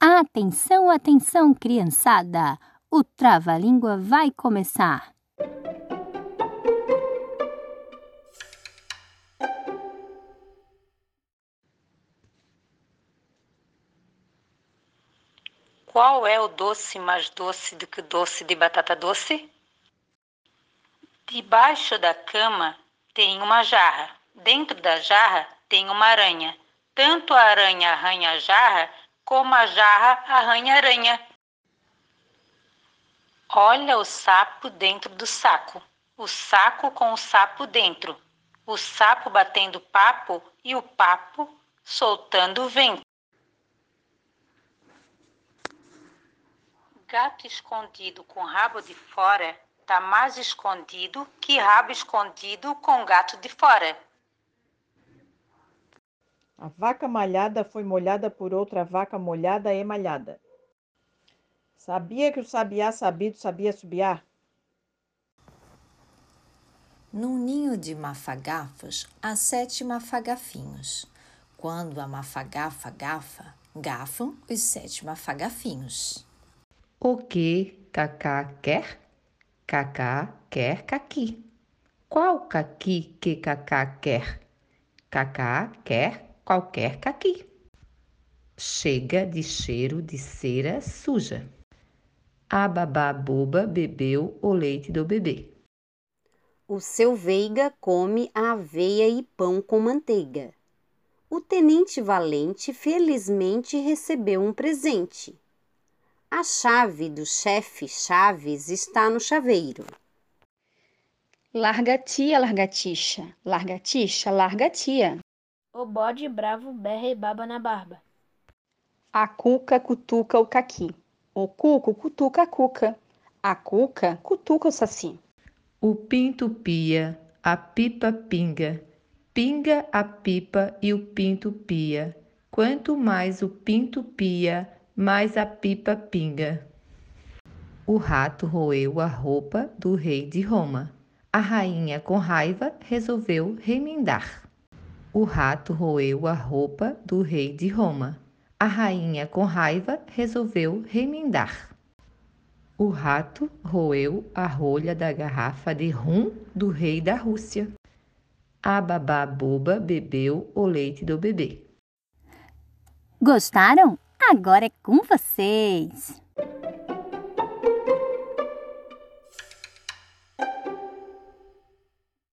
Atenção, atenção, criançada! O trava-língua vai começar! Qual é o doce mais doce do que doce de batata doce? Debaixo da cama tem uma jarra. Dentro da jarra tem uma aranha. Tanto a aranha arranha a jarra, como a jarra arranha a aranha. Olha o sapo dentro do saco. O saco com o sapo dentro. O sapo batendo papo e o papo soltando o vento. Gato escondido com rabo de fora tá mais escondido que rabo escondido com gato de fora. A vaca malhada foi molhada por outra vaca molhada e malhada. Sabia que o sabiá sabido sabia subiar? Num ninho de mafagafos há sete mafagafinhos. Quando a mafagafa gafa, gafam os sete mafagafinhos. O que Cacá quer? Cacá quer caqui. Qual caqui que Cacá quer? Cacá quer qualquer caqui. Chega de cheiro de cera suja. A babá boba bebeu o leite do bebê. O seu Veiga come a aveia e pão com manteiga. O tenente valente felizmente recebeu um presente. A chave do chefe Chaves está no chaveiro. Larga tia, largatixa, largatixa, larga tia. O bode bravo berra e baba na barba. A cuca cutuca o caqui. O cuco cutuca a cuca. A cuca cutuca o saci. O pinto pia, a pipa pinga. Pinga a pipa e o pinto pia. Quanto mais o pinto pia, mais a pipa pinga. O rato roeu a roupa do rei de Roma. A rainha, com raiva, resolveu remendar. O rato roeu a roupa do rei de Roma. A rainha, com raiva, resolveu remendar. O rato roeu a rolha da garrafa de rum do rei da Rússia. A babá boba bebeu o leite do bebê. Gostaram? Agora é com vocês!